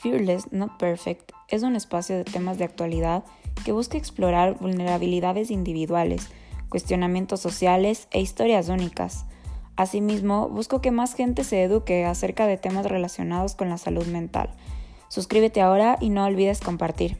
Fearless Not Perfect es un espacio de temas de actualidad que busca explorar vulnerabilidades individuales, cuestionamientos sociales e historias únicas. Asimismo, busco que más gente se eduque acerca de temas relacionados con la salud mental. Suscríbete ahora y no olvides compartir.